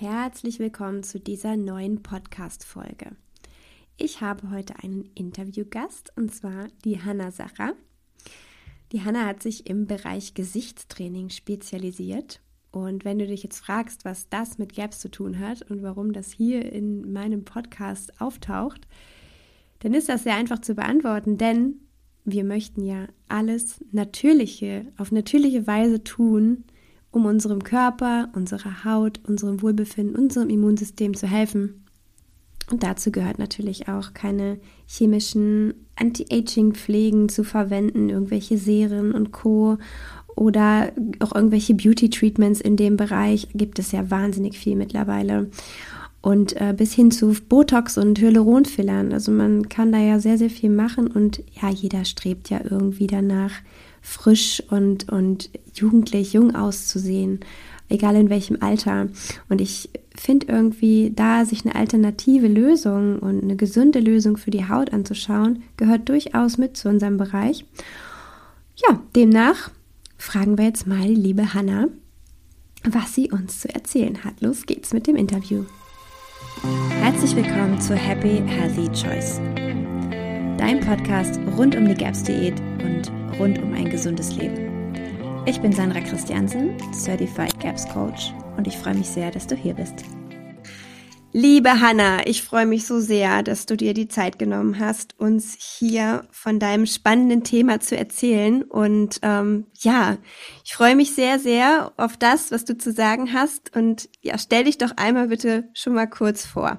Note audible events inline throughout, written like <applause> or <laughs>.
Herzlich willkommen zu dieser neuen Podcast-Folge. Ich habe heute einen Interviewgast und zwar die Hanna Sacher. Die Hanna hat sich im Bereich Gesichtstraining spezialisiert. Und wenn du dich jetzt fragst, was das mit Gaps zu tun hat und warum das hier in meinem Podcast auftaucht, dann ist das sehr einfach zu beantworten, denn wir möchten ja alles Natürliche auf natürliche Weise tun, um unserem Körper, unserer Haut, unserem Wohlbefinden, unserem Immunsystem zu helfen. Und dazu gehört natürlich auch keine chemischen Anti-Aging-Pflegen zu verwenden, irgendwelche Serien und Co. Oder auch irgendwelche Beauty-Treatments in dem Bereich gibt es ja wahnsinnig viel mittlerweile. Und äh, bis hin zu Botox und Hyaluronfillern. Also man kann da ja sehr, sehr viel machen und ja, jeder strebt ja irgendwie danach, frisch und, und jugendlich, jung auszusehen, egal in welchem Alter. Und ich finde irgendwie, da sich eine alternative Lösung und eine gesunde Lösung für die Haut anzuschauen, gehört durchaus mit zu unserem Bereich. Ja, demnach fragen wir jetzt mal die liebe Hanna, was sie uns zu erzählen hat. Los geht's mit dem Interview. Herzlich willkommen zu Happy Healthy Choice, dein Podcast rund um die GAPS Diät und rund um ein gesundes Leben. Ich bin Sandra Christiansen, Certified GAPS Coach und ich freue mich sehr, dass du hier bist. Liebe Hanna, ich freue mich so sehr, dass du dir die Zeit genommen hast, uns hier von deinem spannenden Thema zu erzählen. Und ähm, ja, ich freue mich sehr, sehr auf das, was du zu sagen hast. Und ja, stell dich doch einmal bitte schon mal kurz vor.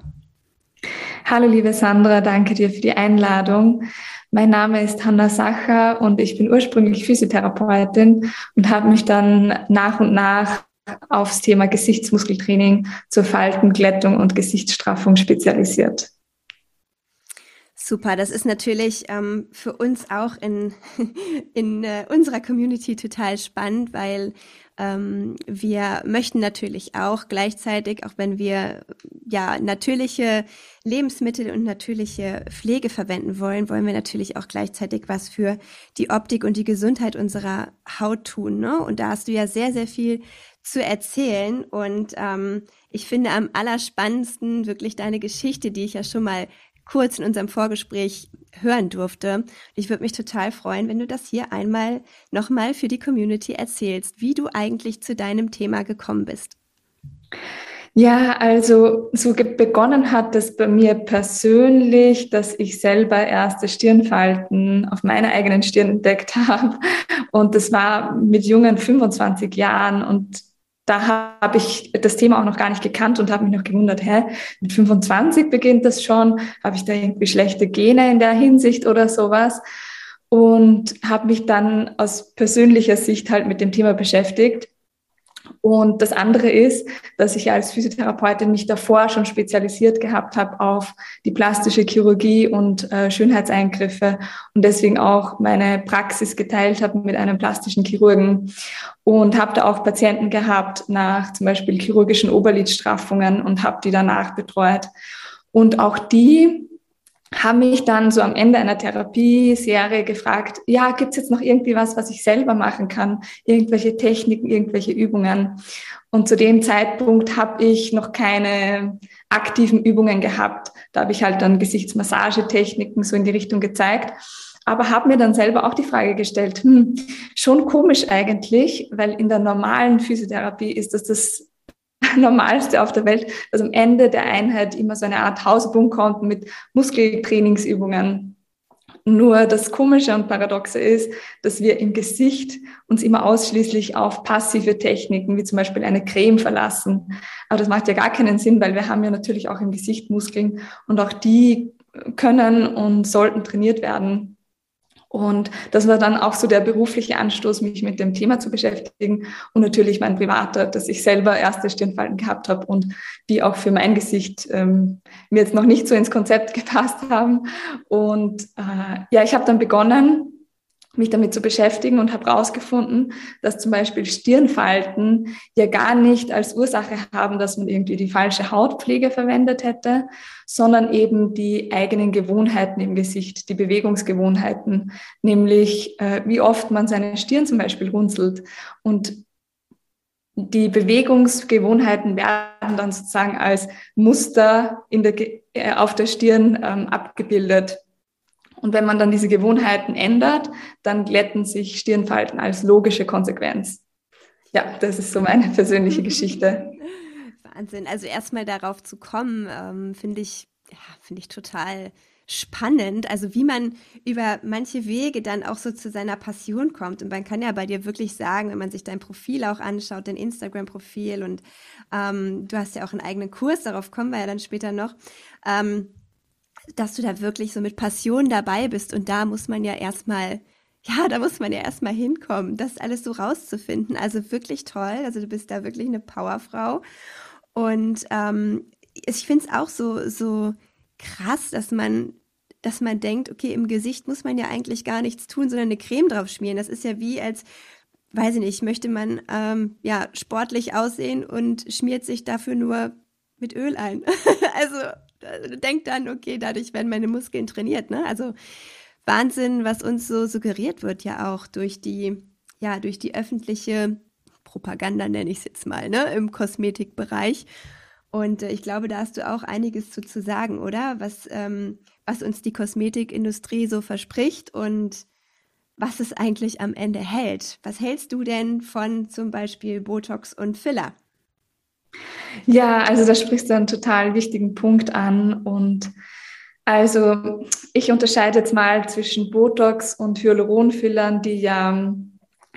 Hallo, liebe Sandra, danke dir für die Einladung. Mein Name ist Hanna Sacher und ich bin ursprünglich Physiotherapeutin und habe mich dann nach und nach aufs Thema Gesichtsmuskeltraining zur Faltenglättung und Gesichtsstraffung spezialisiert. Super, das ist natürlich ähm, für uns auch in, <laughs> in äh, unserer Community total spannend, weil ähm, wir möchten natürlich auch gleichzeitig, auch wenn wir ja natürliche Lebensmittel und natürliche Pflege verwenden wollen, wollen wir natürlich auch gleichzeitig was für die Optik und die Gesundheit unserer Haut tun. Ne? Und da hast du ja sehr, sehr viel zu erzählen. Und ähm, ich finde am allerspannendsten wirklich deine Geschichte, die ich ja schon mal kurz in unserem Vorgespräch hören durfte. Ich würde mich total freuen, wenn du das hier einmal nochmal für die Community erzählst, wie du eigentlich zu deinem Thema gekommen bist. Ja, also so begonnen hat es bei mir persönlich, dass ich selber erste Stirnfalten auf meiner eigenen Stirn entdeckt <laughs> habe. Und das war mit jungen 25 Jahren. Und da habe ich das Thema auch noch gar nicht gekannt und habe mich noch gewundert, hä, mit 25 beginnt das schon, habe ich da irgendwie schlechte Gene in der Hinsicht oder sowas? Und habe mich dann aus persönlicher Sicht halt mit dem Thema beschäftigt und das andere ist, dass ich als Physiotherapeutin mich davor schon spezialisiert gehabt habe auf die plastische Chirurgie und äh, Schönheitseingriffe und deswegen auch meine Praxis geteilt habe mit einem plastischen Chirurgen und habe da auch Patienten gehabt nach zum Beispiel chirurgischen Oberlidstraffungen und habe die danach betreut. Und auch die haben mich dann so am Ende einer Therapieserie gefragt, ja, gibt's jetzt noch irgendwie was, was ich selber machen kann? Irgendwelche Techniken, irgendwelche Übungen? Und zu dem Zeitpunkt habe ich noch keine aktiven Übungen gehabt. Da habe ich halt dann Gesichtsmassagetechniken so in die Richtung gezeigt. Aber habe mir dann selber auch die Frage gestellt, hm, schon komisch eigentlich, weil in der normalen Physiotherapie ist das das <laughs> Normalste auf der Welt, dass am Ende der Einheit immer so eine Art Hauspunkt kommt mit Muskeltrainingsübungen. Nur das Komische und Paradoxe ist, dass wir im Gesicht uns immer ausschließlich auf passive Techniken, wie zum Beispiel eine Creme verlassen. Aber das macht ja gar keinen Sinn, weil wir haben ja natürlich auch im Gesicht Muskeln und auch die können und sollten trainiert werden. Und das war dann auch so der berufliche Anstoß, mich mit dem Thema zu beschäftigen und natürlich mein privater, dass ich selber erste Stirnfalten gehabt habe und die auch für mein Gesicht ähm, mir jetzt noch nicht so ins Konzept gepasst haben. Und äh, ja, ich habe dann begonnen, mich damit zu beschäftigen und habe herausgefunden, dass zum Beispiel Stirnfalten ja gar nicht als Ursache haben, dass man irgendwie die falsche Hautpflege verwendet hätte, sondern eben die eigenen Gewohnheiten im Gesicht, die Bewegungsgewohnheiten, nämlich äh, wie oft man seine Stirn zum Beispiel runzelt. Und die Bewegungsgewohnheiten werden dann sozusagen als Muster der, äh, auf der Stirn ähm, abgebildet. Und wenn man dann diese Gewohnheiten ändert, dann glätten sich Stirnfalten als logische Konsequenz. Ja, das ist so meine persönliche Geschichte. <laughs> Wahnsinn. Also erstmal darauf zu kommen, ähm, finde ich, ja, finde ich total spannend, also wie man über manche Wege dann auch so zu seiner Passion kommt. Und man kann ja bei dir wirklich sagen, wenn man sich dein Profil auch anschaut, dein Instagram-Profil und ähm, du hast ja auch einen eigenen Kurs, darauf kommen wir ja dann später noch, ähm, dass du da wirklich so mit Passion dabei bist. Und da muss man ja erstmal ja, da muss man ja erstmal hinkommen, das alles so rauszufinden. Also wirklich toll. Also du bist da wirklich eine Powerfrau. Und ähm, ich finde es auch so, so krass, dass man dass man denkt, okay, im Gesicht muss man ja eigentlich gar nichts tun, sondern eine Creme drauf schmieren. Das ist ja wie als, weiß ich nicht, möchte man ähm, ja sportlich aussehen und schmiert sich dafür nur mit Öl ein. <laughs> also denkt dann, okay, dadurch werden meine Muskeln trainiert. Ne? Also Wahnsinn, was uns so suggeriert wird ja auch durch die, ja, durch die öffentliche Propaganda, nenne ich es jetzt mal, ne, im Kosmetikbereich. Und äh, ich glaube, da hast du auch einiges zu, zu sagen, oder? Was, ähm, was uns die Kosmetikindustrie so verspricht und was es eigentlich am Ende hält. Was hältst du denn von zum Beispiel Botox und Filler? Ja, also da sprichst du einen total wichtigen Punkt an und also ich unterscheide jetzt mal zwischen Botox und Hyaluronfillern, die ja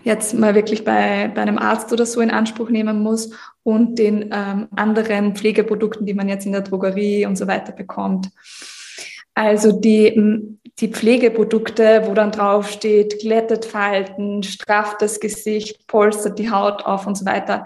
jetzt mal wirklich bei, bei einem Arzt oder so in Anspruch nehmen muss und den ähm, anderen Pflegeprodukten, die man jetzt in der Drogerie und so weiter bekommt. Also die, die Pflegeprodukte, wo dann drauf steht, glättet Falten, strafft das Gesicht, polstert die Haut auf und so weiter.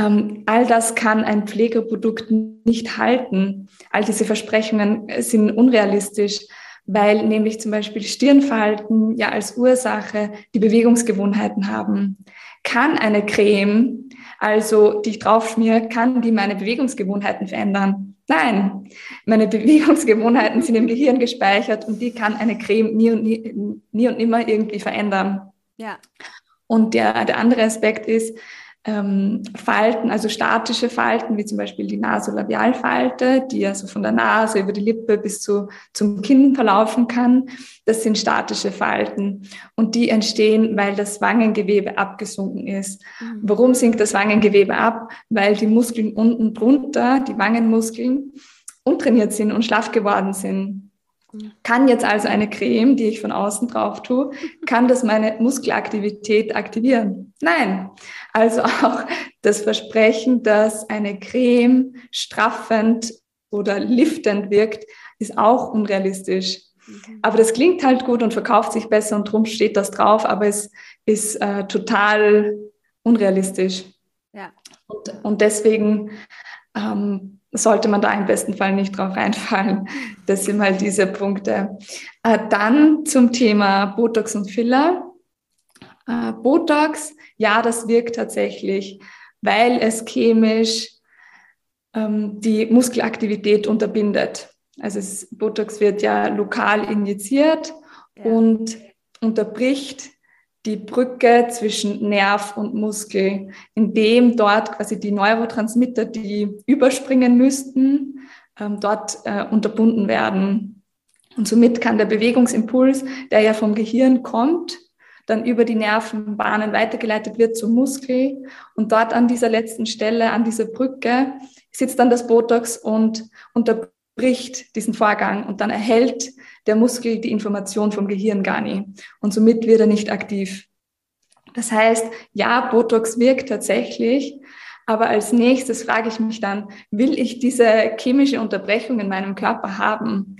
Ähm, all das kann ein Pflegeprodukt nicht halten. All diese Versprechungen sind unrealistisch, weil nämlich zum Beispiel Stirnfalten ja als Ursache die Bewegungsgewohnheiten haben. Kann eine Creme, also die ich draufschmiere, kann die meine Bewegungsgewohnheiten verändern? Nein, meine <laughs> Bewegungsgewohnheiten sind im Gehirn gespeichert und die kann eine Creme nie und, nie, nie und nimmer irgendwie verändern. Ja. Und der, der andere Aspekt ist, ähm, Falten, also statische Falten, wie zum Beispiel die Nasolabialfalte, die also von der Nase über die Lippe bis zu, zum Kinn verlaufen kann. Das sind statische Falten und die entstehen, weil das Wangengewebe abgesunken ist. Mhm. Warum sinkt das Wangengewebe ab? Weil die Muskeln unten drunter, die Wangenmuskeln, untrainiert sind und schlaff geworden sind. Kann jetzt also eine Creme, die ich von außen drauf tue, kann das meine Muskelaktivität aktivieren? Nein. Also auch das Versprechen, dass eine Creme straffend oder liftend wirkt, ist auch unrealistisch. Aber das klingt halt gut und verkauft sich besser und drum steht das drauf, aber es ist äh, total unrealistisch. Ja. Und, und deswegen ähm, sollte man da im besten Fall nicht drauf reinfallen. Das sind halt diese Punkte. Äh, dann zum Thema Botox und Filler. Äh, Botox, ja, das wirkt tatsächlich, weil es chemisch ähm, die Muskelaktivität unterbindet. Also es, Botox wird ja lokal injiziert ja. und unterbricht die Brücke zwischen Nerv und Muskel, indem dort quasi die Neurotransmitter, die überspringen müssten, ähm, dort äh, unterbunden werden. Und somit kann der Bewegungsimpuls, der ja vom Gehirn kommt, dann über die Nervenbahnen weitergeleitet wird zum Muskel. Und dort an dieser letzten Stelle, an dieser Brücke, sitzt dann das Botox und unterbricht diesen Vorgang. Und dann erhält der Muskel die Information vom Gehirn gar nicht. Und somit wird er nicht aktiv. Das heißt, ja, Botox wirkt tatsächlich, aber als nächstes frage ich mich dann, will ich diese chemische Unterbrechung in meinem Körper haben?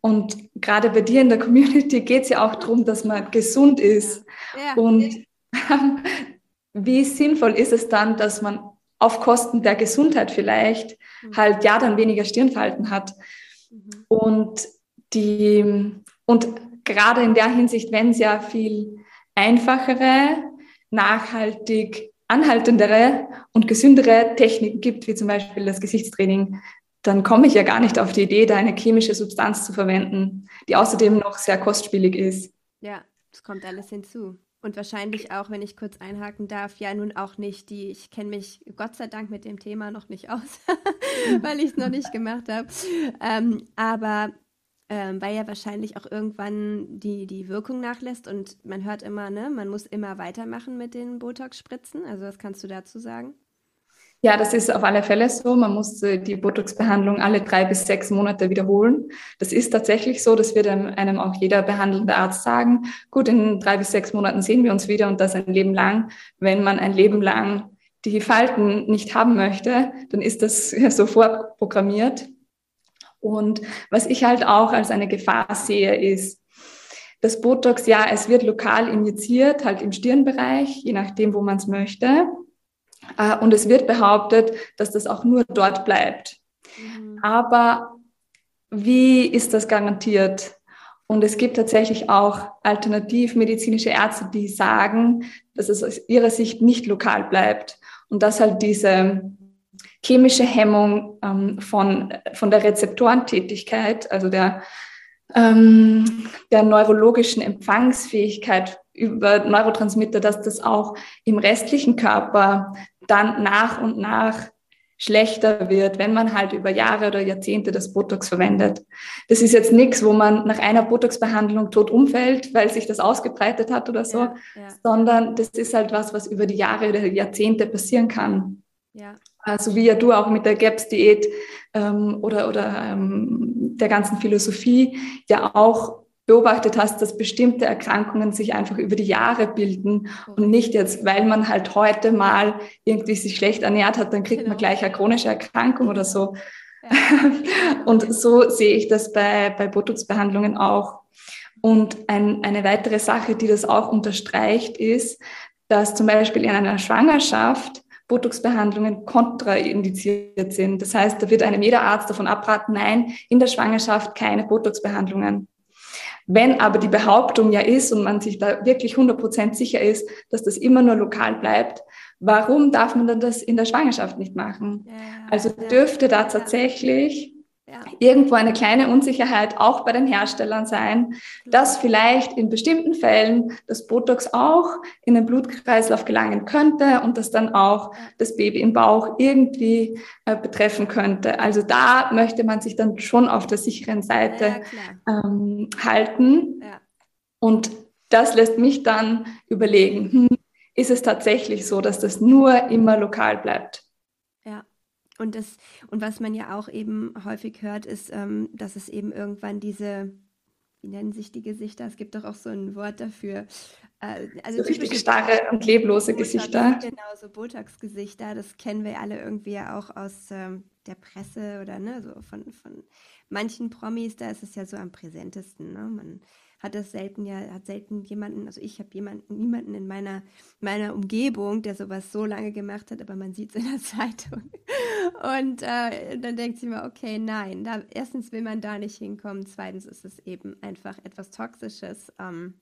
Und gerade bei dir in der Community <laughs> geht es ja auch darum, dass man gesund ist. Ja. Und <laughs> wie sinnvoll ist es dann, dass man auf Kosten der Gesundheit vielleicht mhm. halt ja dann weniger Stirnfalten hat? Mhm. Und die, und gerade in der Hinsicht, wenn es ja viel einfachere, nachhaltig anhaltendere und gesündere Techniken gibt, wie zum Beispiel das Gesichtstraining, dann komme ich ja gar nicht auf die Idee, da eine chemische Substanz zu verwenden, die außerdem noch sehr kostspielig ist. Ja, das kommt alles hinzu. Und wahrscheinlich auch, wenn ich kurz einhaken darf, ja nun auch nicht die, ich kenne mich Gott sei Dank mit dem Thema noch nicht aus, <laughs> weil ich es noch nicht gemacht habe. Ähm, aber ähm, weil ja wahrscheinlich auch irgendwann die, die Wirkung nachlässt und man hört immer, ne, man muss immer weitermachen mit den Botox-Spritzen. Also was kannst du dazu sagen? Ja, das ist auf alle Fälle so. Man muss äh, die Botox-Behandlung alle drei bis sechs Monate wiederholen. Das ist tatsächlich so. Das wird einem auch jeder behandelnde Arzt sagen. Gut, in drei bis sechs Monaten sehen wir uns wieder und das ein Leben lang. Wenn man ein Leben lang die Falten nicht haben möchte, dann ist das <laughs> so vorprogrammiert. Und was ich halt auch als eine Gefahr sehe, ist, das Botox, ja, es wird lokal injiziert, halt im Stirnbereich, je nachdem, wo man es möchte. Äh, und es wird behauptet, dass das auch nur dort bleibt. Mhm. Aber wie ist das garantiert? Und es gibt tatsächlich auch alternativmedizinische Ärzte, die sagen, dass es aus ihrer Sicht nicht lokal bleibt und dass halt diese chemische Hemmung ähm, von, von der Rezeptorentätigkeit, also der, ähm, der neurologischen Empfangsfähigkeit über Neurotransmitter, dass das auch im restlichen Körper dann nach und nach schlechter wird, wenn man halt über Jahre oder Jahrzehnte das Botox verwendet. Das ist jetzt nichts, wo man nach einer Botox-Behandlung tot umfällt, weil sich das ausgebreitet hat oder so, ja, ja. sondern das ist halt was, was über die Jahre oder Jahrzehnte passieren kann. Ja. Also wie ja du auch mit der GAPS-Diät ähm, oder, oder ähm, der ganzen Philosophie ja auch beobachtet hast, dass bestimmte Erkrankungen sich einfach über die Jahre bilden und nicht jetzt, weil man halt heute mal irgendwie sich schlecht ernährt hat, dann kriegt genau. man gleich eine chronische Erkrankung oder so. Ja. <laughs> und so sehe ich das bei, bei Botox-Behandlungen auch. Und ein, eine weitere Sache, die das auch unterstreicht, ist, dass zum Beispiel in einer Schwangerschaft Botox-Behandlungen kontraindiziert sind. Das heißt, da wird einem jeder Arzt davon abraten, nein, in der Schwangerschaft keine Botox-Behandlungen. Wenn aber die Behauptung ja ist und man sich da wirklich 100% sicher ist, dass das immer nur lokal bleibt, warum darf man dann das in der Schwangerschaft nicht machen? Ja, also dürfte da tatsächlich ja. irgendwo eine kleine Unsicherheit auch bei den Herstellern sein, dass vielleicht in bestimmten Fällen das Botox auch in den Blutkreislauf gelangen könnte und das dann auch das Baby im Bauch irgendwie äh, betreffen könnte. Also da möchte man sich dann schon auf der sicheren Seite ja, ähm, halten. Ja. Und das lässt mich dann überlegen, hm, ist es tatsächlich so, dass das nur immer lokal bleibt? Und das, und was man ja auch eben häufig hört, ist, ähm, dass es eben irgendwann diese, wie nennen sich die Gesichter? Es gibt doch auch so ein Wort dafür. Äh, also so richtig starre und leblose Botox, Gesichter. Genau, so Botox-Gesichter. Das kennen wir alle irgendwie ja auch aus ähm, der Presse oder ne, so von, von manchen Promis. Da ist es ja so am präsentesten. Ne? Man hat das selten ja, hat selten jemanden, also ich habe jemanden, niemanden in meiner, meiner Umgebung, der sowas so lange gemacht hat, aber man sieht es in der <laughs> Zeitung. Und äh, dann denkt sie mir, okay, nein, da, erstens will man da nicht hinkommen, zweitens ist es eben einfach etwas Toxisches. Ähm,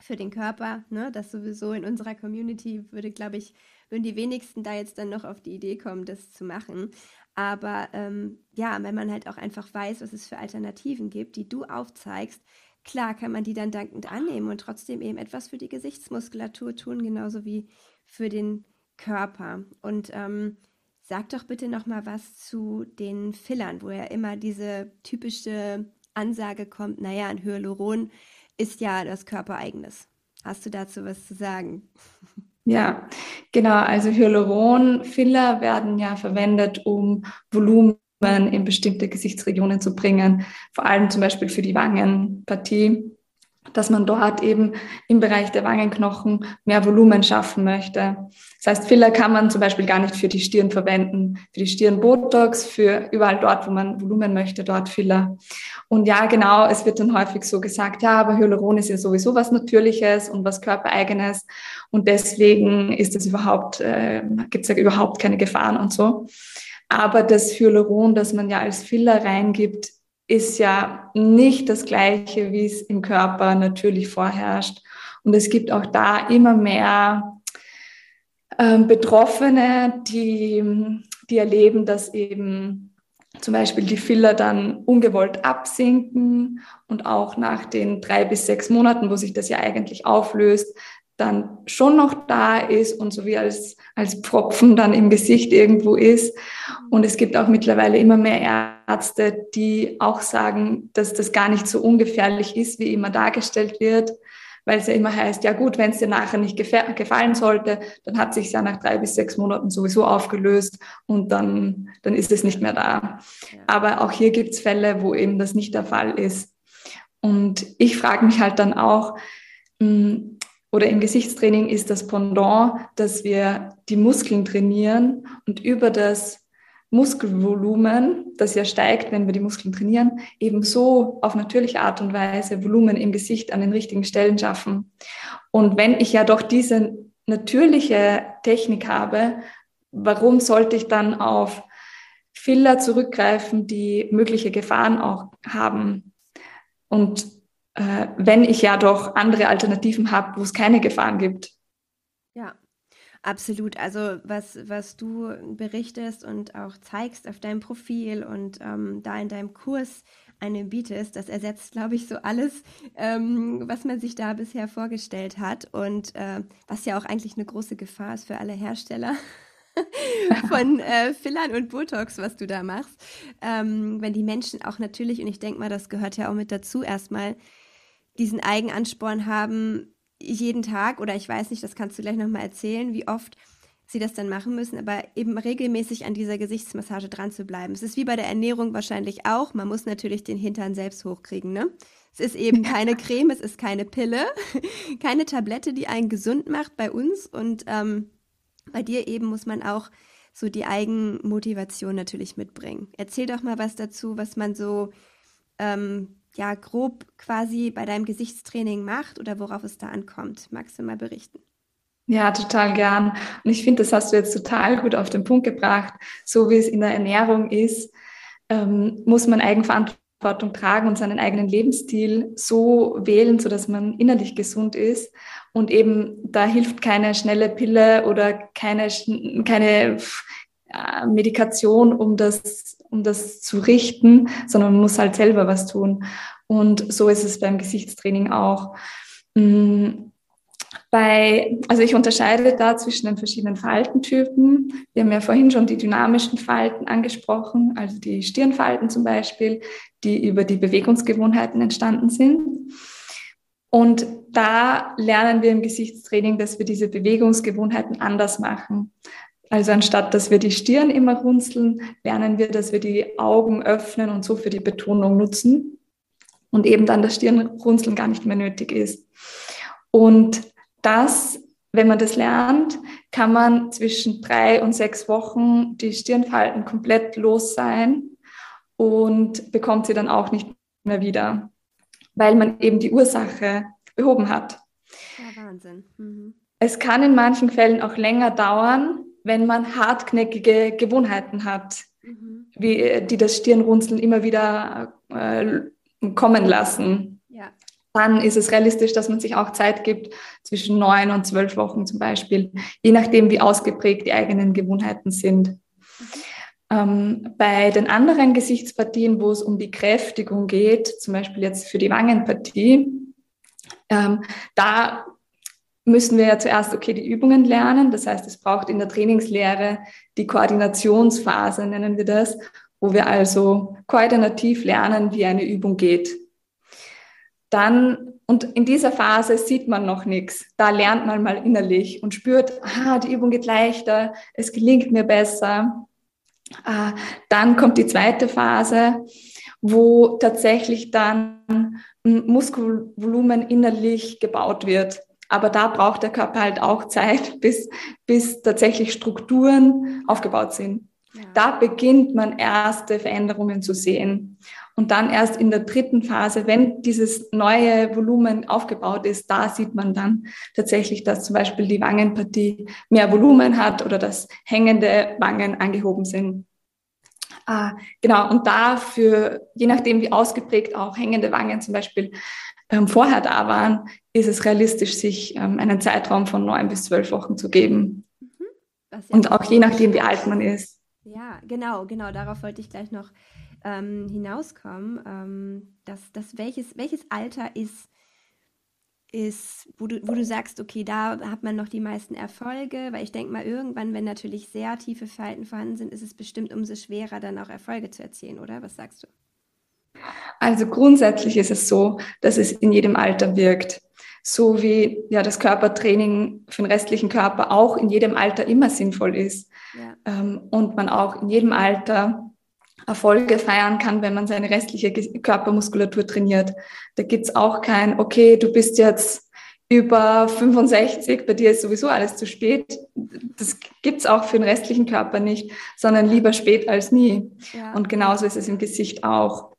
für den Körper, ne, das sowieso in unserer Community würde, glaube ich, würden die wenigsten da jetzt dann noch auf die Idee kommen, das zu machen. Aber ähm, ja, wenn man halt auch einfach weiß, was es für Alternativen gibt, die du aufzeigst, Klar kann man die dann dankend annehmen und trotzdem eben etwas für die Gesichtsmuskulatur tun, genauso wie für den Körper. Und ähm, sag doch bitte noch mal was zu den Fillern, wo ja immer diese typische Ansage kommt, naja, ein Hyaluron ist ja das Körpereigenes. Hast du dazu was zu sagen? <laughs> Ja, genau. Also Hyaluron-Filler werden ja verwendet, um Volumen in bestimmte Gesichtsregionen zu bringen, vor allem zum Beispiel für die Wangenpartie, dass man dort eben im Bereich der Wangenknochen mehr Volumen schaffen möchte. Das heißt, Filler kann man zum Beispiel gar nicht für die Stirn verwenden, für die Stirn Botox, für überall dort, wo man Volumen möchte, dort Filler. Und ja, genau, es wird dann häufig so gesagt, ja, aber Hyaluron ist ja sowieso was Natürliches und was Körpereigenes und deswegen ist es überhaupt, äh, gibt es ja überhaupt keine Gefahren und so. Aber das Hyaluron, das man ja als Filler reingibt, ist ja nicht das gleiche, wie es im Körper natürlich vorherrscht. Und es gibt auch da immer mehr äh, Betroffene, die, die erleben, dass eben zum Beispiel die Filler dann ungewollt absinken und auch nach den drei bis sechs Monaten, wo sich das ja eigentlich auflöst, dann schon noch da ist und so wie als, als Pfropfen dann im Gesicht irgendwo ist. Und es gibt auch mittlerweile immer mehr Ärzte, die auch sagen, dass das gar nicht so ungefährlich ist, wie immer dargestellt wird, weil es ja immer heißt, ja gut, wenn es dir nachher nicht gefallen sollte, dann hat sich ja nach drei bis sechs Monaten sowieso aufgelöst und dann, dann ist es nicht mehr da. Aber auch hier gibt es Fälle, wo eben das nicht der Fall ist. Und ich frage mich halt dann auch, hm, oder im Gesichtstraining ist das Pendant, dass wir die Muskeln trainieren und über das Muskelvolumen, das ja steigt, wenn wir die Muskeln trainieren, ebenso auf natürliche Art und Weise Volumen im Gesicht an den richtigen Stellen schaffen. Und wenn ich ja doch diese natürliche Technik habe, warum sollte ich dann auf Filler zurückgreifen, die mögliche Gefahren auch haben? Und äh, wenn ich ja doch andere Alternativen habe, wo es keine Gefahren gibt. Ja, absolut. Also was, was du berichtest und auch zeigst auf deinem Profil und ähm, da in deinem Kurs einem bietest, das ersetzt, glaube ich, so alles, ähm, was man sich da bisher vorgestellt hat und äh, was ja auch eigentlich eine große Gefahr ist für alle Hersteller. <laughs> von äh, Fillern und Botox, was du da machst. Ähm, wenn die Menschen auch natürlich, und ich denke mal, das gehört ja auch mit dazu, erstmal diesen Eigenansporn haben, jeden Tag, oder ich weiß nicht, das kannst du gleich nochmal erzählen, wie oft sie das dann machen müssen, aber eben regelmäßig an dieser Gesichtsmassage dran zu bleiben. Es ist wie bei der Ernährung wahrscheinlich auch. Man muss natürlich den Hintern selbst hochkriegen, ne? Es ist eben keine Creme, es ist keine Pille, <laughs> keine Tablette, die einen gesund macht bei uns. Und ähm, bei dir eben muss man auch so die Eigenmotivation natürlich mitbringen. Erzähl doch mal was dazu, was man so ähm, ja grob quasi bei deinem Gesichtstraining macht oder worauf es da ankommt. Magst du mal berichten? Ja, total gern. Und ich finde, das hast du jetzt total gut auf den Punkt gebracht. So wie es in der Ernährung ist, ähm, muss man Eigenverantwortung tragen und seinen eigenen Lebensstil so wählen, sodass man innerlich gesund ist. Und eben da hilft keine schnelle Pille oder keine, keine äh, Medikation, um das, um das zu richten, sondern man muss halt selber was tun. Und so ist es beim Gesichtstraining auch. Mm, bei, also ich unterscheide da zwischen den verschiedenen Faltentypen. Wir haben ja vorhin schon die dynamischen Falten angesprochen, also die Stirnfalten zum Beispiel, die über die Bewegungsgewohnheiten entstanden sind. Und da lernen wir im Gesichtstraining, dass wir diese Bewegungsgewohnheiten anders machen. Also anstatt dass wir die Stirn immer runzeln, lernen wir, dass wir die Augen öffnen und so für die Betonung nutzen und eben dann das Stirnrunzeln gar nicht mehr nötig ist. Und das, wenn man das lernt, kann man zwischen drei und sechs Wochen die Stirnfalten komplett los sein und bekommt sie dann auch nicht mehr wieder, weil man eben die Ursache behoben hat. Ja, Wahnsinn. Mhm. Es kann in manchen Fällen auch länger dauern, wenn man hartknäckige Gewohnheiten hat, mhm. wie, äh, die das Stirnrunzeln immer wieder äh, kommen lassen. Ja. Dann ist es realistisch, dass man sich auch Zeit gibt, zwischen neun und zwölf Wochen zum Beispiel, je nachdem, wie ausgeprägt die eigenen Gewohnheiten sind. Mhm. Ähm, bei den anderen Gesichtspartien, wo es um die Kräftigung geht, zum Beispiel jetzt für die Wangenpartie, ähm, da müssen wir ja zuerst, okay, die Übungen lernen. Das heißt, es braucht in der Trainingslehre die Koordinationsphase, nennen wir das, wo wir also koordinativ lernen, wie eine Übung geht. Dann, und in dieser Phase sieht man noch nichts. Da lernt man mal innerlich und spürt, ah, die Übung geht leichter, es gelingt mir besser. Ah, dann kommt die zweite Phase, wo tatsächlich dann Muskelvolumen innerlich gebaut wird. Aber da braucht der Körper halt auch Zeit, <laughs> bis, bis tatsächlich Strukturen aufgebaut sind. Ja. Da beginnt man erste Veränderungen zu sehen. Und dann erst in der dritten Phase, wenn dieses neue Volumen aufgebaut ist, da sieht man dann tatsächlich, dass zum Beispiel die Wangenpartie mehr Volumen hat oder dass hängende Wangen angehoben sind. Ah, genau, und dafür, je nachdem wie ausgeprägt auch hängende Wangen zum Beispiel ähm, vorher da waren, ist es realistisch, sich ähm, einen Zeitraum von neun bis zwölf Wochen zu geben. Mhm. Und auch je nachdem, wie alt man ist. Ja, genau, genau, darauf wollte ich gleich noch ähm, hinauskommen, ähm, dass, dass welches, welches Alter ist ist, wo du, wo du sagst, okay, da hat man noch die meisten Erfolge, weil ich denke mal, irgendwann, wenn natürlich sehr tiefe Falten vorhanden sind, ist es bestimmt umso schwerer, dann auch Erfolge zu erzielen, oder? Was sagst du? Also grundsätzlich ist es so, dass es in jedem Alter wirkt. So wie ja das Körpertraining für den restlichen Körper auch in jedem Alter immer sinnvoll ist. Ja. Ähm, und man auch in jedem Alter Erfolge feiern kann, wenn man seine restliche Körpermuskulatur trainiert. Da gibt's auch kein, okay, du bist jetzt über 65, bei dir ist sowieso alles zu spät. Das gibt's auch für den restlichen Körper nicht, sondern lieber spät als nie. Ja. Und genauso ist es im Gesicht auch.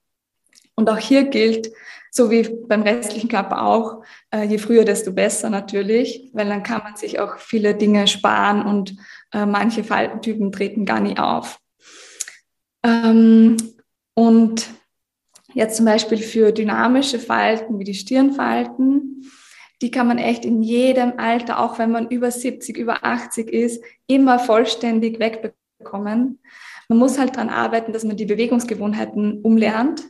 Und auch hier gilt, so wie beim restlichen Körper auch, äh, je früher, desto besser natürlich, weil dann kann man sich auch viele Dinge sparen und äh, manche Faltentypen treten gar nie auf. Ähm, und jetzt zum Beispiel für dynamische Falten wie die Stirnfalten, die kann man echt in jedem Alter, auch wenn man über 70, über 80 ist, immer vollständig wegbekommen. Man muss halt daran arbeiten, dass man die Bewegungsgewohnheiten umlernt.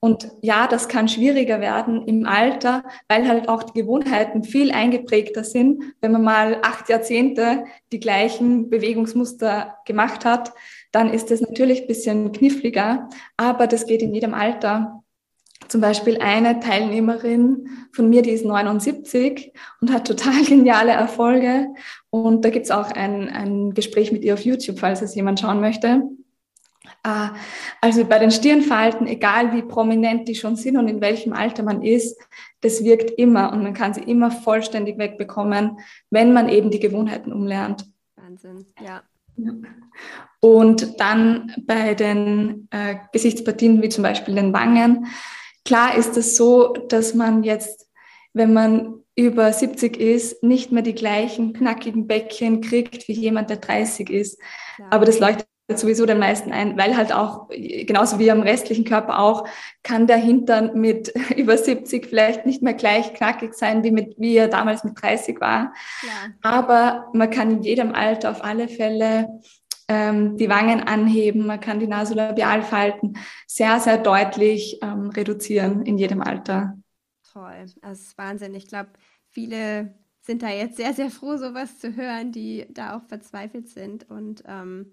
Und ja, das kann schwieriger werden im Alter, weil halt auch die Gewohnheiten viel eingeprägter sind. Wenn man mal acht Jahrzehnte die gleichen Bewegungsmuster gemacht hat, dann ist es natürlich ein bisschen kniffliger, aber das geht in jedem Alter. Zum Beispiel eine Teilnehmerin von mir, die ist 79 und hat total <laughs> geniale Erfolge. Und da gibt's auch ein, ein Gespräch mit ihr auf YouTube, falls es jemand schauen möchte. Äh, also bei den Stirnfalten, egal wie prominent die schon sind und in welchem Alter man ist, das wirkt immer und man kann sie immer vollständig wegbekommen, wenn man eben die Gewohnheiten umlernt. Wahnsinn, ja. Und dann bei den äh, Gesichtspartien, wie zum Beispiel den Wangen, klar ist es so, dass man jetzt, wenn man über 70 ist, nicht mehr die gleichen knackigen Bäckchen kriegt wie jemand, der 30 ist. Klar. Aber das leuchtet sowieso den meisten ein, weil halt auch, genauso wie am restlichen Körper auch, kann der Hintern mit <laughs> über 70 vielleicht nicht mehr gleich knackig sein, wie, mit, wie er damals mit 30 war. Ja. Aber man kann in jedem Alter auf alle Fälle ähm, die Wangen anheben, man kann die Nasolabialfalten sehr, sehr deutlich ähm, reduzieren in jedem Alter. Toll, das ist Wahnsinn. Ich glaube, viele sind da jetzt sehr, sehr froh, sowas zu hören, die da auch verzweifelt sind und ähm,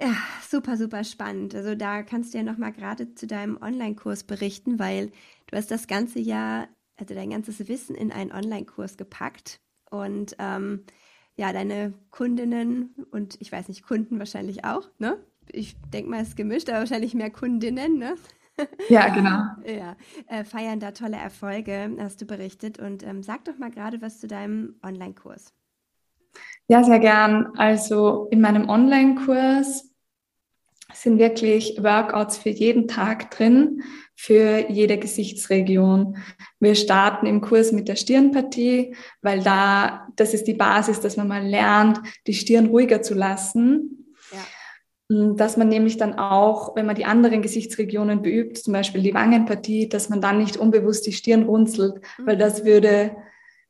ja, super, super spannend. Also da kannst du ja nochmal gerade zu deinem Online-Kurs berichten, weil du hast das ganze Jahr, also dein ganzes Wissen in einen Online-Kurs gepackt und ähm, ja, deine Kundinnen und ich weiß nicht, Kunden wahrscheinlich auch, ne? Ich denke mal, es ist gemischt, aber wahrscheinlich mehr Kundinnen, ne? <laughs> Ja, genau. <laughs> ja, äh, feiern da tolle Erfolge, hast du berichtet. Und ähm, sag doch mal gerade was zu deinem Online-Kurs. Ja, sehr gern. Also in meinem Online-Kurs sind wirklich Workouts für jeden Tag drin, für jede Gesichtsregion. Wir starten im Kurs mit der Stirnpartie, weil da, das ist die Basis, dass man mal lernt, die Stirn ruhiger zu lassen. Ja. Dass man nämlich dann auch, wenn man die anderen Gesichtsregionen beübt, zum Beispiel die Wangenpartie, dass man dann nicht unbewusst die Stirn runzelt, mhm. weil das würde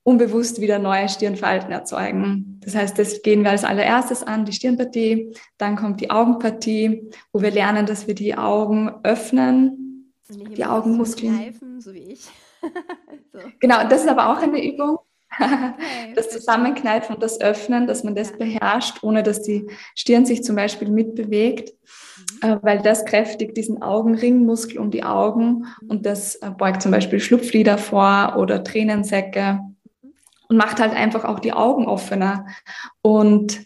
unbewusst wieder neue Stirnfalten erzeugen. Das heißt, das gehen wir als allererstes an, die Stirnpartie, dann kommt die Augenpartie, wo wir lernen, dass wir die Augen öffnen, die Augenmuskeln. Kneifen, so wie ich. <laughs> so. Genau, das ist aber auch eine Übung. <laughs> Das Zusammenkneifen und das Öffnen, dass man das beherrscht, ohne dass die Stirn sich zum Beispiel mitbewegt, mhm. äh, weil das kräftigt diesen Augenringmuskel um die Augen und das äh, beugt zum Beispiel Schlupflider vor oder Tränensäcke und macht halt einfach auch die Augen offener. Und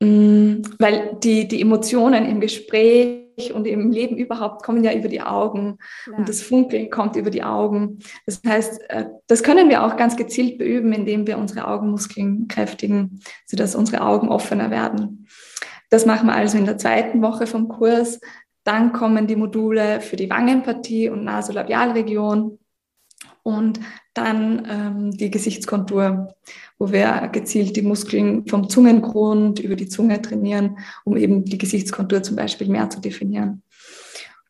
mh, mm, weil die, die Emotionen im Gespräch und im Leben überhaupt kommen ja über die Augen ja. und das Funkeln kommt über die Augen. Das heißt, äh, das können wir auch ganz gezielt beüben, indem wir unsere Augenmuskeln kräftigen, sodass unsere Augen offener werden. Das machen wir also in der zweiten Woche vom Kurs. Dann kommen die Module für die Wangenpartie und Nasolabialregion. Und dann ähm, die Gesichtskontur, wo wir gezielt die Muskeln vom Zungengrund über die Zunge trainieren, um eben die Gesichtskontur zum Beispiel mehr zu definieren.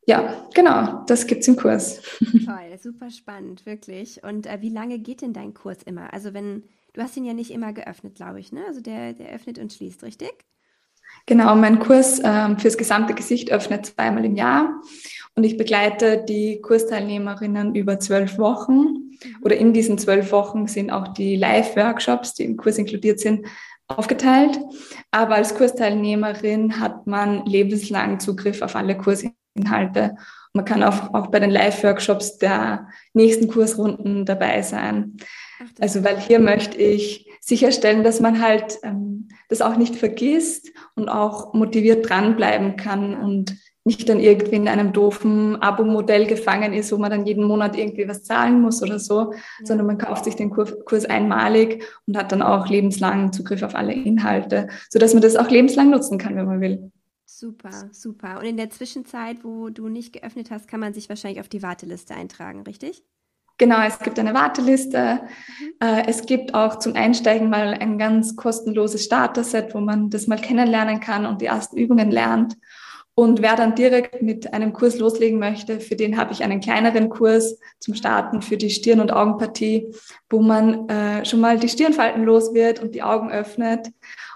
Ja, genau, das gibt es im Kurs. Toll, super spannend, wirklich. Und äh, wie lange geht denn dein Kurs immer? Also wenn, du hast ihn ja nicht immer geöffnet, glaube ich, ne? Also der, der öffnet und schließt, richtig? Genau, mein Kurs ähm, fürs gesamte Gesicht öffnet zweimal im Jahr und ich begleite die Kursteilnehmerinnen über zwölf Wochen. Oder in diesen zwölf Wochen sind auch die Live-Workshops, die im Kurs inkludiert sind, aufgeteilt. Aber als Kursteilnehmerin hat man lebenslang Zugriff auf alle Kursinhalte. Man kann auch, auch bei den Live-Workshops der nächsten Kursrunden dabei sein. Also weil hier möchte ich sicherstellen, dass man halt ähm, das auch nicht vergisst und auch motiviert dranbleiben kann und nicht dann irgendwie in einem doofen Abo-Modell gefangen ist, wo man dann jeden Monat irgendwie was zahlen muss oder so, ja. sondern man kauft sich den Kurs einmalig und hat dann auch lebenslang Zugriff auf alle Inhalte, sodass man das auch lebenslang nutzen kann, wenn man will. Super, super. Und in der Zwischenzeit, wo du nicht geöffnet hast, kann man sich wahrscheinlich auf die Warteliste eintragen, richtig? Genau, es gibt eine Warteliste. Mhm. Äh, es gibt auch zum Einsteigen mal ein ganz kostenloses Starter-Set, wo man das mal kennenlernen kann und die ersten Übungen lernt. Und wer dann direkt mit einem Kurs loslegen möchte, für den habe ich einen kleineren Kurs zum Starten für die Stirn- und Augenpartie, wo man äh, schon mal die Stirnfalten los wird und die Augen öffnet.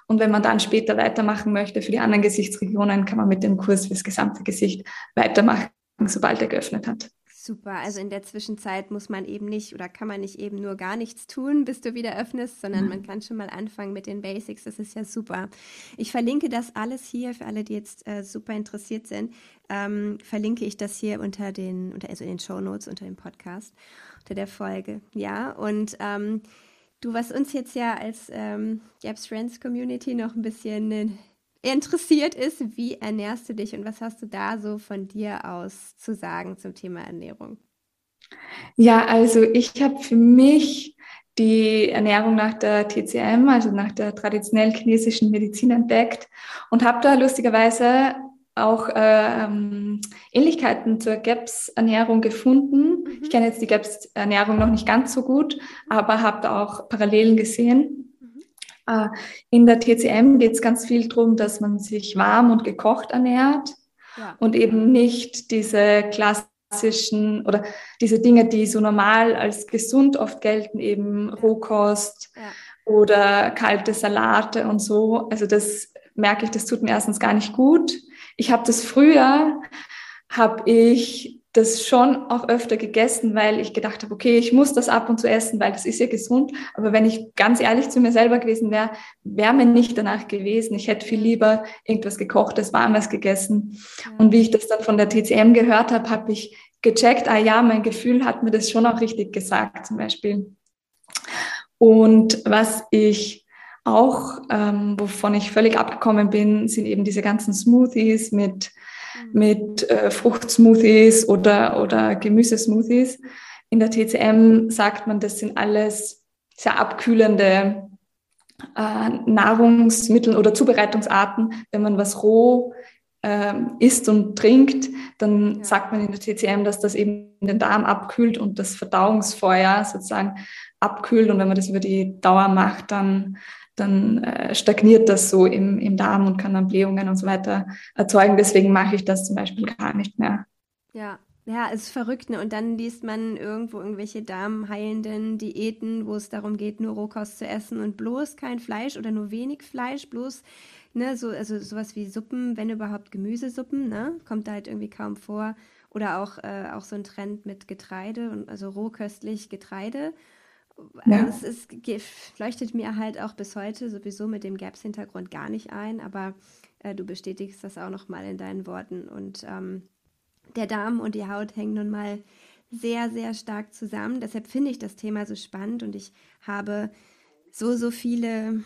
Und wenn man dann später weitermachen möchte für die anderen Gesichtsregionen, kann man mit dem Kurs fürs gesamte Gesicht weitermachen, sobald er geöffnet hat. Super, also in der Zwischenzeit muss man eben nicht oder kann man nicht eben nur gar nichts tun, bis du wieder öffnest, sondern man kann schon mal anfangen mit den Basics. Das ist ja super. Ich verlinke das alles hier für alle, die jetzt äh, super interessiert sind. Ähm, verlinke ich das hier unter den, unter, also in den Show Notes unter dem Podcast, unter der Folge. Ja, und ähm, du, was uns jetzt ja als ähm, Gaps Friends Community noch ein bisschen äh, interessiert ist, wie ernährst du dich und was hast du da so von dir aus zu sagen zum Thema Ernährung? Ja, also ich habe für mich die Ernährung nach der TCM, also nach der traditionell chinesischen Medizin entdeckt und habe da lustigerweise auch ähm, Ähnlichkeiten zur GAPS-Ernährung gefunden. Mhm. Ich kenne jetzt die GAPS-Ernährung noch nicht ganz so gut, aber habe da auch Parallelen gesehen. Äh, in der TCM geht es ganz viel darum, dass man sich warm und gekocht ernährt ja. und eben nicht diese klassischen oder diese Dinge, die so normal als gesund oft gelten, eben Rohkost ja. oder kalte Salate und so. Also das merke ich, das tut mir erstens gar nicht gut. Ich habe das früher, habe ich das schon auch öfter gegessen, weil ich gedacht habe, okay, ich muss das ab und zu essen, weil das ist ja gesund. Aber wenn ich ganz ehrlich zu mir selber gewesen wäre, wäre mir nicht danach gewesen. Ich hätte viel lieber irgendwas gekochtes, warmes gegessen. Und wie ich das dann von der TCM gehört habe, habe ich gecheckt, ah ja, mein Gefühl hat mir das schon auch richtig gesagt, zum Beispiel. Und was ich auch, ähm, wovon ich völlig abgekommen bin, sind eben diese ganzen Smoothies mit mit äh, Fruchtsmoothies oder, oder Gemüsesmoothies. In der TCM sagt man, das sind alles sehr abkühlende äh, Nahrungsmittel oder Zubereitungsarten. Wenn man was roh äh, isst und trinkt, dann ja. sagt man in der TCM, dass das eben den Darm abkühlt und das Verdauungsfeuer sozusagen abkühlt. Und wenn man das über die Dauer macht, dann dann äh, stagniert das so im, im Darm und kann dann Blähungen und so weiter erzeugen. Deswegen mache ich das zum Beispiel gar nicht mehr. Ja, ja, es ist verrückt, ne? Und dann liest man irgendwo irgendwelche darmheilenden Diäten, wo es darum geht, nur Rohkost zu essen und bloß kein Fleisch oder nur wenig Fleisch, bloß, ne, so, also sowas wie Suppen, wenn überhaupt Gemüsesuppen, ne? Kommt da halt irgendwie kaum vor. Oder auch, äh, auch so ein Trend mit Getreide und also rohköstlich Getreide. Ja. Also es leuchtet mir halt auch bis heute sowieso mit dem Gaps-Hintergrund gar nicht ein, aber äh, du bestätigst das auch nochmal in deinen Worten. Und ähm, der Darm und die Haut hängen nun mal sehr, sehr stark zusammen. Deshalb finde ich das Thema so spannend und ich habe so, so viele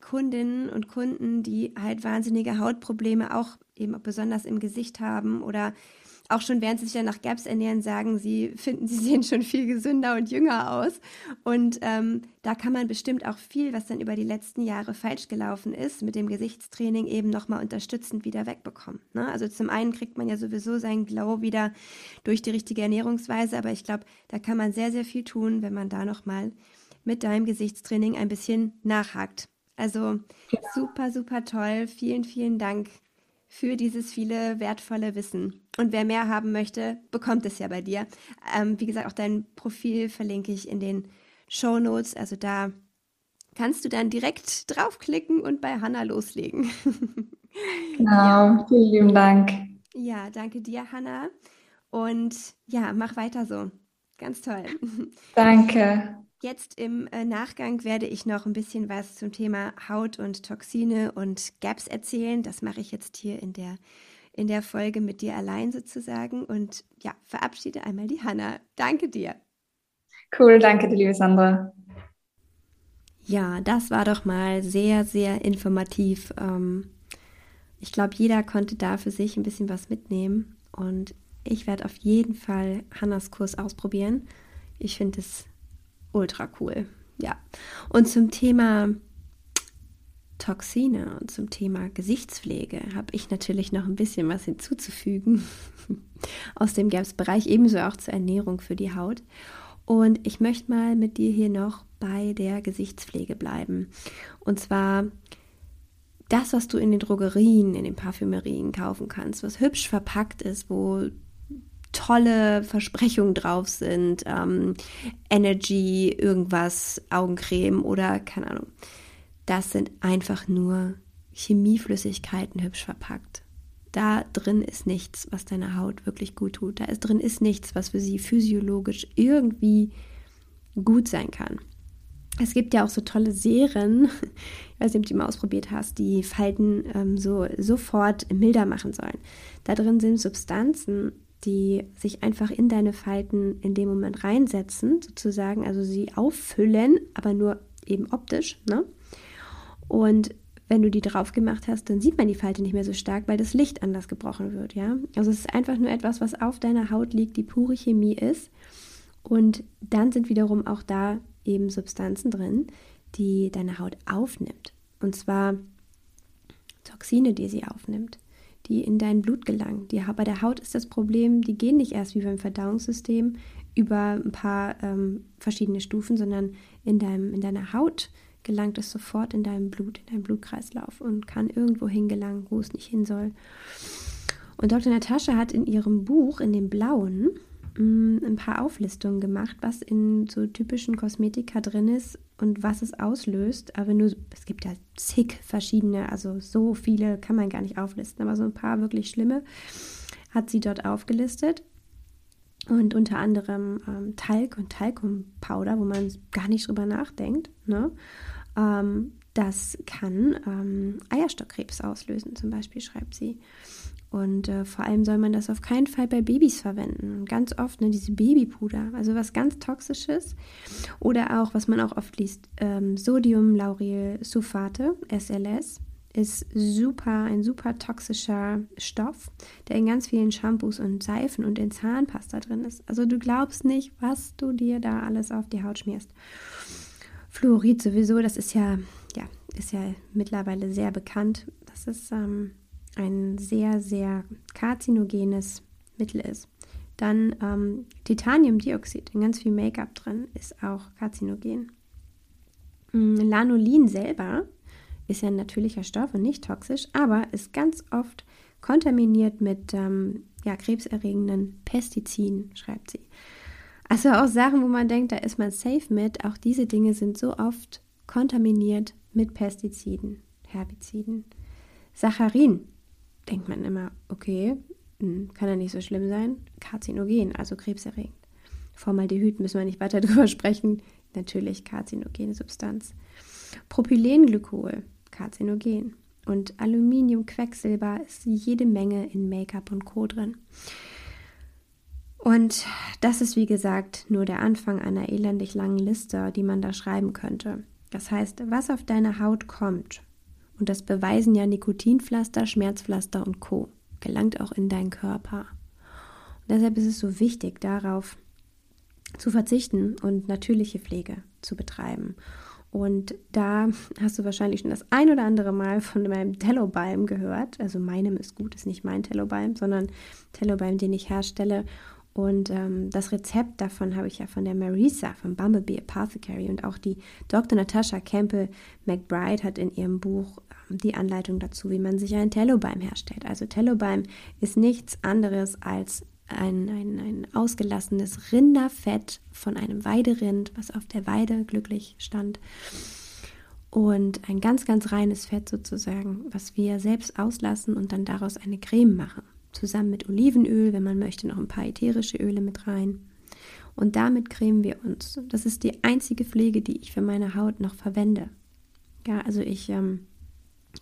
Kundinnen und Kunden, die halt wahnsinnige Hautprobleme auch eben besonders im Gesicht haben oder auch schon während sie sich dann nach Gaps ernähren, sagen sie, finden, sie sehen schon viel gesünder und jünger aus. Und ähm, da kann man bestimmt auch viel, was dann über die letzten Jahre falsch gelaufen ist, mit dem Gesichtstraining eben nochmal unterstützend wieder wegbekommen. Ne? Also zum einen kriegt man ja sowieso seinen Glow wieder durch die richtige Ernährungsweise, aber ich glaube, da kann man sehr, sehr viel tun, wenn man da nochmal mit deinem Gesichtstraining ein bisschen nachhakt. Also super, super toll. Vielen, vielen Dank für dieses viele wertvolle Wissen. Und wer mehr haben möchte, bekommt es ja bei dir. Ähm, wie gesagt, auch dein Profil verlinke ich in den Show Notes. Also da kannst du dann direkt draufklicken und bei Hanna loslegen. <laughs> Genau, ja. vielen lieben Dank. Ja, danke dir, Hanna. Und ja, mach weiter so. Ganz toll. <laughs> Danke. Jetzt im äh, Nachgang werde ich noch ein bisschen was zum Thema Haut und Toxine und Gaps erzählen. Das mache ich jetzt hier in der, in der Folge mit dir allein sozusagen. Und ja, verabschiede einmal die Hanna. Danke dir. Cool, danke dir, liebe Sandra. Ja, das war doch mal sehr, sehr informativ. Ähm, ich glaube, jeder konnte da für sich ein bisschen was mitnehmen. Und ich werde auf jeden Fall Hannas Kurs ausprobieren. Ich finde es ultra cool. Ja. Und zum Thema Toxine und zum Thema Gesichtspflege habe ich natürlich noch ein bisschen was hinzuzufügen <laughs> aus dem GAPS-Bereich, ebenso auch zur Ernährung für die Haut. Und ich möchte mal mit dir hier noch bei der Gesichtspflege bleiben. Und zwar das, was du in den Drogerien, in den Parfümerien kaufen kannst, was hübsch verpackt ist, wo tolle Versprechungen drauf sind, ähm, Energy, irgendwas, Augencreme oder keine Ahnung. Das sind einfach nur Chemieflüssigkeiten hübsch verpackt. Da drin ist nichts, was deiner Haut wirklich gut tut. Da ist drin ist nichts, was für sie physiologisch irgendwie gut sein kann. Es gibt ja auch so tolle Serien, <laughs> ich weiß nicht, ob du die mal ausprobiert hast, die Falten ähm, so sofort milder machen sollen. Da drin sind Substanzen, die sich einfach in deine Falten in dem Moment reinsetzen, sozusagen, also sie auffüllen, aber nur eben optisch. Ne? Und wenn du die drauf gemacht hast, dann sieht man die Falte nicht mehr so stark, weil das Licht anders gebrochen wird, ja. Also es ist einfach nur etwas, was auf deiner Haut liegt, die pure Chemie ist. Und dann sind wiederum auch da eben Substanzen drin, die deine Haut aufnimmt. Und zwar Toxine, die sie aufnimmt die in dein Blut gelangen. Die, bei der Haut ist das Problem, die gehen nicht erst wie beim Verdauungssystem über ein paar ähm, verschiedene Stufen, sondern in, deinem, in deiner Haut gelangt es sofort in deinem Blut, in deinem Blutkreislauf und kann irgendwo hingelangen, wo es nicht hin soll. Und Dr. Natascha hat in ihrem Buch, in dem blauen, mm, ein paar Auflistungen gemacht, was in so typischen Kosmetika drin ist und was es auslöst. Aber nur, es gibt ja zig verschiedene, also so viele kann man gar nicht auflisten, aber so ein paar wirklich schlimme hat sie dort aufgelistet. Und unter anderem ähm, Talg und Talkumpowder, wo man gar nicht drüber nachdenkt. Ne? Ähm, das kann ähm, Eierstockkrebs auslösen, zum Beispiel, schreibt sie. Und äh, vor allem soll man das auf keinen Fall bei Babys verwenden. Ganz oft ne, diese Babypuder, also was ganz Toxisches. Oder auch, was man auch oft liest, ähm, Sodiumlaurylsulfate, SLS, ist super, ein super toxischer Stoff, der in ganz vielen Shampoos und Seifen und in Zahnpasta drin ist. Also du glaubst nicht, was du dir da alles auf die Haut schmierst. Fluorid sowieso, das ist ja, ja, ist ja mittlerweile sehr bekannt. Das ist ähm, ein sehr, sehr karzinogenes Mittel ist. Dann ähm, Titaniumdioxid, in ganz viel Make-up drin, ist auch karzinogen. Mm, Lanolin selber ist ja ein natürlicher Stoff und nicht toxisch, aber ist ganz oft kontaminiert mit ähm, ja, krebserregenden Pestiziden, schreibt sie. Also auch Sachen, wo man denkt, da ist man safe mit, auch diese Dinge sind so oft kontaminiert mit Pestiziden, Herbiziden. Saccharin denkt man immer, okay, hm, kann ja nicht so schlimm sein. Karzinogen, also krebserregend. Formaldehyd müssen wir nicht weiter <laughs> drüber sprechen. Natürlich karzinogene Substanz. Propylenglykol, karzinogen. Und Aluminiumquecksilber ist jede Menge in Make-up und Co. drin. Und das ist, wie gesagt, nur der Anfang einer elendig langen Liste, die man da schreiben könnte. Das heißt, was auf deine Haut kommt, und das beweisen ja Nikotinpflaster, Schmerzpflaster und Co. Gelangt auch in deinen Körper. Und deshalb ist es so wichtig, darauf zu verzichten und natürliche Pflege zu betreiben. Und da hast du wahrscheinlich schon das ein oder andere Mal von meinem Tellobalm gehört. Also meinem ist gut, ist nicht mein Tellobalm, sondern Tellobalm, den ich herstelle. Und ähm, das Rezept davon habe ich ja von der Marisa von Bumblebee Apothecary und auch die Dr. Natasha Campbell McBride hat in ihrem Buch ähm, die Anleitung dazu, wie man sich einen Tellobalm herstellt. Also Tellobalm ist nichts anderes als ein, ein, ein ausgelassenes Rinderfett von einem Weiderind, was auf der Weide glücklich stand. Und ein ganz, ganz reines Fett sozusagen, was wir selbst auslassen und dann daraus eine Creme machen. Zusammen mit Olivenöl, wenn man möchte, noch ein paar ätherische Öle mit rein. Und damit cremen wir uns. Das ist die einzige Pflege, die ich für meine Haut noch verwende. Ja, also ich ähm,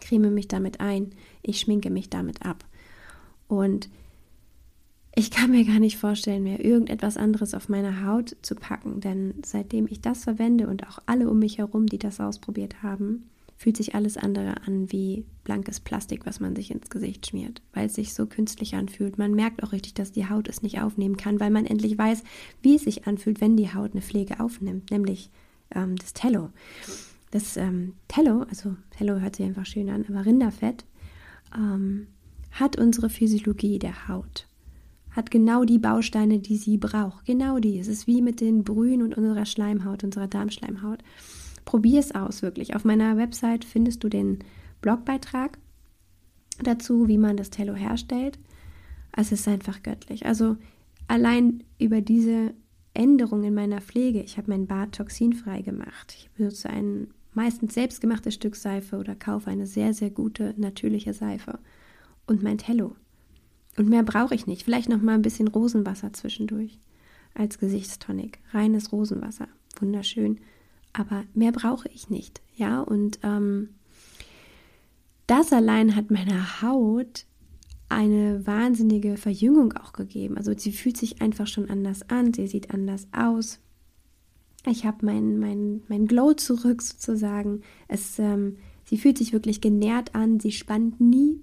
creme mich damit ein, ich schminke mich damit ab. Und ich kann mir gar nicht vorstellen, mir irgendetwas anderes auf meine Haut zu packen, denn seitdem ich das verwende und auch alle um mich herum, die das ausprobiert haben, fühlt sich alles andere an wie blankes Plastik, was man sich ins Gesicht schmiert, weil es sich so künstlich anfühlt. Man merkt auch richtig, dass die Haut es nicht aufnehmen kann, weil man endlich weiß, wie es sich anfühlt, wenn die Haut eine Pflege aufnimmt, nämlich ähm, das Tello. Das ähm, Tello, also Tello hört sich einfach schön an, aber Rinderfett, ähm, hat unsere Physiologie der Haut hat genau die Bausteine, die sie braucht. Genau die. Es ist wie mit den Brühen und unserer Schleimhaut, unserer Darmschleimhaut. Probier es aus, wirklich. Auf meiner Website findest du den Blogbeitrag dazu, wie man das Tello herstellt. Es ist einfach göttlich. Also allein über diese Änderung in meiner Pflege, ich habe mein Bad toxinfrei gemacht. Ich benutze ein meistens selbstgemachtes Stück Seife oder kaufe eine sehr, sehr gute natürliche Seife. Und mein Tello und mehr brauche ich nicht. Vielleicht noch mal ein bisschen Rosenwasser zwischendurch als Gesichtstonic. Reines Rosenwasser. Wunderschön. Aber mehr brauche ich nicht. Ja, und ähm, das allein hat meiner Haut eine wahnsinnige Verjüngung auch gegeben. Also sie fühlt sich einfach schon anders an, sie sieht anders aus. Ich habe mein, mein, mein Glow zurück sozusagen. Es, ähm, sie fühlt sich wirklich genährt an, sie spannt nie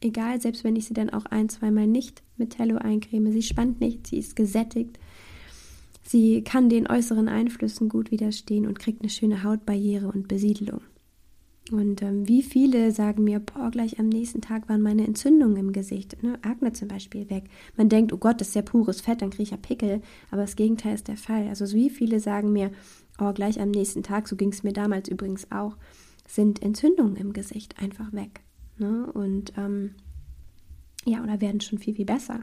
egal, selbst wenn ich sie dann auch ein, zweimal nicht mit Tello eincreme. Sie spannt nicht, sie ist gesättigt. Sie kann den äußeren Einflüssen gut widerstehen und kriegt eine schöne Hautbarriere und Besiedelung. Und ähm, wie viele sagen mir, boah, gleich am nächsten Tag waren meine Entzündungen im Gesicht, ne? Akne zum Beispiel weg. Man denkt, oh Gott, das ist ja pures Fett, dann kriege ich ja Pickel, aber das Gegenteil ist der Fall. Also wie viele sagen mir, oh, gleich am nächsten Tag, so ging es mir damals übrigens auch, sind Entzündungen im Gesicht einfach weg. Ne? Und ähm, ja, oder werden schon viel, viel besser.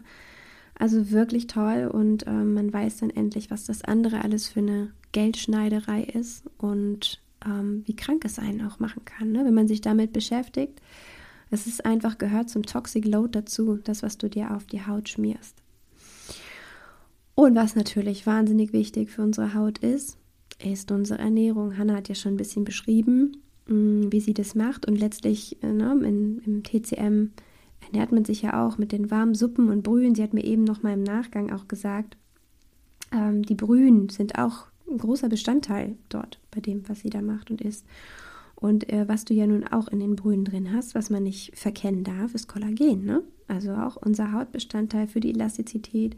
Also wirklich toll und ähm, man weiß dann endlich, was das andere alles für eine Geldschneiderei ist und ähm, wie krank es einen auch machen kann, ne? wenn man sich damit beschäftigt. Es ist einfach gehört zum Toxic Load dazu, das, was du dir auf die Haut schmierst. Und was natürlich wahnsinnig wichtig für unsere Haut ist, ist unsere Ernährung. Hanna hat ja schon ein bisschen beschrieben, Mm, wie sie das macht. Und letztlich äh, ne, in, im TCM ernährt man sich ja auch mit den warmen Suppen und Brühen. Sie hat mir eben noch mal im Nachgang auch gesagt, ähm, die Brühen sind auch ein großer Bestandteil dort bei dem, was sie da macht und isst. Und äh, was du ja nun auch in den Brühen drin hast, was man nicht verkennen darf, ist Kollagen. Ne? Also auch unser Hautbestandteil für die Elastizität,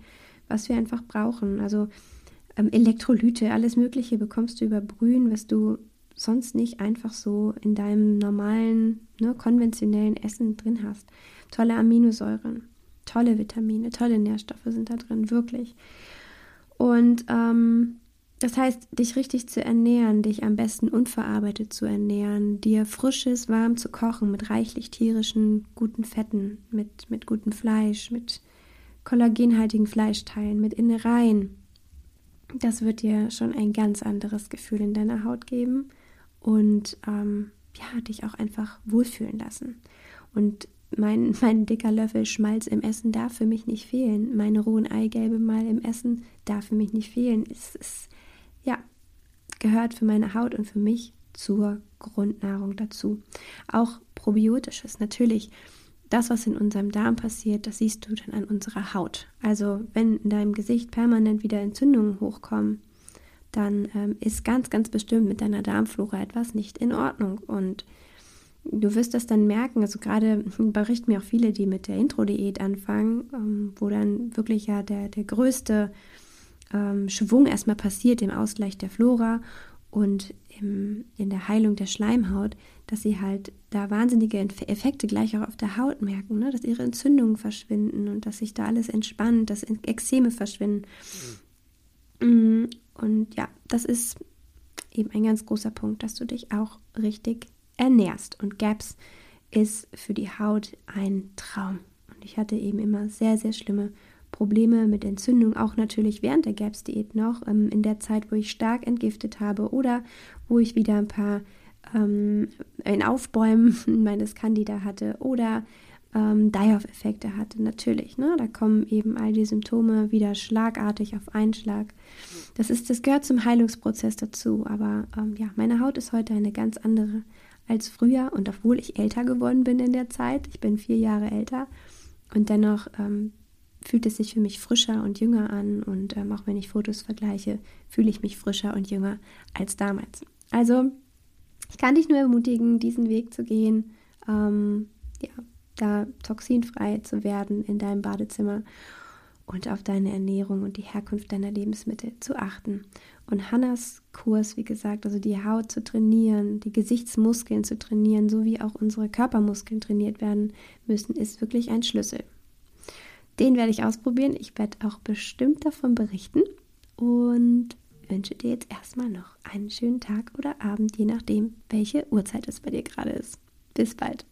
was wir einfach brauchen. Also ähm, Elektrolyte, alles Mögliche bekommst du über Brühen, was du sonst nicht einfach so in deinem normalen, ne, konventionellen Essen drin hast. Tolle Aminosäuren, tolle Vitamine, tolle Nährstoffe sind da drin, wirklich. Und ähm, das heißt, dich richtig zu ernähren, dich am besten unverarbeitet zu ernähren, dir frisches, warm zu kochen mit reichlich tierischen, guten Fetten, mit, mit gutem Fleisch, mit kollagenhaltigen Fleischteilen, mit Innereien. Das wird dir schon ein ganz anderes Gefühl in deiner Haut geben und ähm, ja, dich auch einfach wohlfühlen lassen. Und mein, <laughs> mein dicker Löffel Schmalz im Essen darf für mich nicht fehlen. Meine rohen Eigelbe mal im Essen darf für mich nicht fehlen. Es ist, ja, gehört für meine Haut und für mich zur Grundnahrung dazu. Auch probiotisches, natürlich. Das, was in unserem Darm passiert, das siehst du dann an unserer Haut. Also wenn in deinem Gesicht permanent wieder Entzündungen hochkommen, dann ähm, ist ganz, ganz bestimmt mit deiner Darmflora etwas nicht in Ordnung. Und du wirst das dann merken, also gerade berichten mir auch viele, die mit der Intro-Diät anfangen, ähm, wo dann wirklich ja der, der größte ähm, Schwung erstmal passiert im Ausgleich der Flora und im, in der Heilung der Schleimhaut, dass sie halt da wahnsinnige Effekte gleich auch auf der Haut merken, ne? dass ihre Entzündungen verschwinden und dass sich da alles entspannt, dass Ekzeme verschwinden. Mhm. Und ja, das ist eben ein ganz großer Punkt, dass du dich auch richtig ernährst. Und GAPS ist für die Haut ein Traum. Und ich hatte eben immer sehr, sehr schlimme Probleme mit Entzündung, auch natürlich während der GAPS-Diät noch, ähm, in der Zeit, wo ich stark entgiftet habe oder wo ich wieder ein paar ähm, ein Aufbäumen <laughs> meines Candida hatte oder ähm, Die-Off-Effekte hatte. Natürlich, ne? da kommen eben all die Symptome wieder schlagartig auf einen Schlag. Das, ist, das gehört zum Heilungsprozess dazu. Aber ähm, ja, meine Haut ist heute eine ganz andere als früher. Und obwohl ich älter geworden bin in der Zeit, ich bin vier Jahre älter, und dennoch ähm, fühlt es sich für mich frischer und jünger an. Und ähm, auch wenn ich Fotos vergleiche, fühle ich mich frischer und jünger als damals. Also, ich kann dich nur ermutigen, diesen Weg zu gehen. Ähm, ja, da toxinfrei zu werden in deinem Badezimmer und auf deine Ernährung und die Herkunft deiner Lebensmittel zu achten. Und Hannas Kurs, wie gesagt, also die Haut zu trainieren, die Gesichtsmuskeln zu trainieren, so wie auch unsere Körpermuskeln trainiert werden müssen, ist wirklich ein Schlüssel. Den werde ich ausprobieren. Ich werde auch bestimmt davon berichten und wünsche dir jetzt erstmal noch einen schönen Tag oder Abend, je nachdem, welche Uhrzeit es bei dir gerade ist. Bis bald.